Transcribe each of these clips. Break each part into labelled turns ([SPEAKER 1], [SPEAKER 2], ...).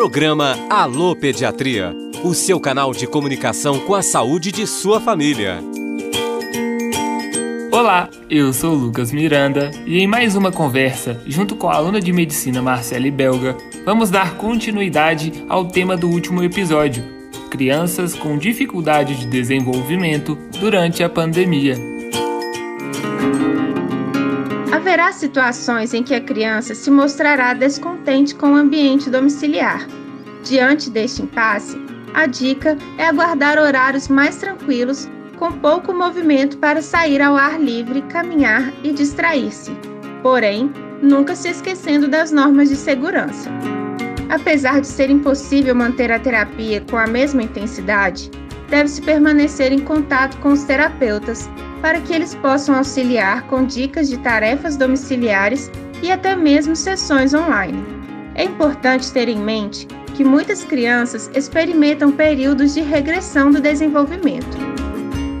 [SPEAKER 1] Programa Alô Pediatria, o seu canal de comunicação com a saúde de sua família.
[SPEAKER 2] Olá, eu sou Lucas Miranda e em mais uma conversa, junto com a aluna de medicina Marcele Belga, vamos dar continuidade ao tema do último episódio: crianças com dificuldade de desenvolvimento durante a pandemia.
[SPEAKER 3] Haverá situações em que a criança se mostrará descontente com o ambiente domiciliar. Diante deste impasse, a dica é aguardar horários mais tranquilos, com pouco movimento para sair ao ar livre, caminhar e distrair-se. Porém, nunca se esquecendo das normas de segurança. Apesar de ser impossível manter a terapia com a mesma intensidade, deve-se permanecer em contato com os terapeutas para que eles possam auxiliar com dicas de tarefas domiciliares e até mesmo sessões online. É importante ter em mente que muitas crianças experimentam períodos de regressão do desenvolvimento.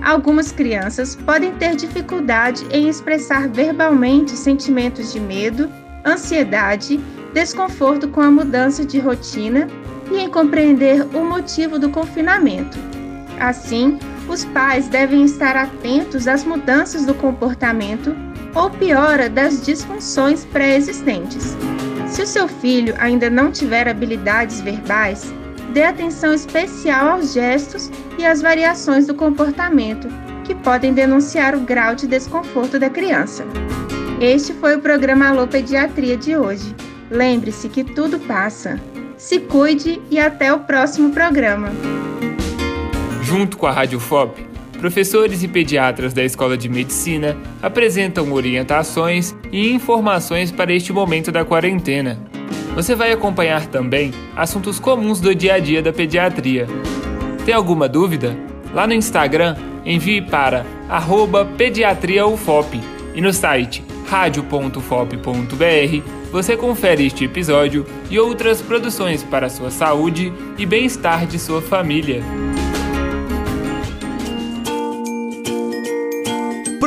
[SPEAKER 3] Algumas crianças podem ter dificuldade em expressar verbalmente sentimentos de medo, ansiedade, desconforto com a mudança de rotina e em compreender o motivo do confinamento. Assim, os pais devem estar atentos às mudanças do comportamento ou piora das disfunções pré-existentes. Se o seu filho ainda não tiver habilidades verbais, dê atenção especial aos gestos e às variações do comportamento, que podem denunciar o grau de desconforto da criança. Este foi o programa Alô Pediatria de hoje. Lembre-se que tudo passa. Se cuide e até o próximo programa.
[SPEAKER 2] Junto com a Rádio FOP, professores e pediatras da Escola de Medicina apresentam orientações e informações para este momento da quarentena. Você vai acompanhar também assuntos comuns do dia a dia da pediatria. Tem alguma dúvida? Lá no Instagram, envie para pediatriaufop e no site radio.fop.br você confere este episódio e outras produções para a sua saúde e bem-estar de sua família.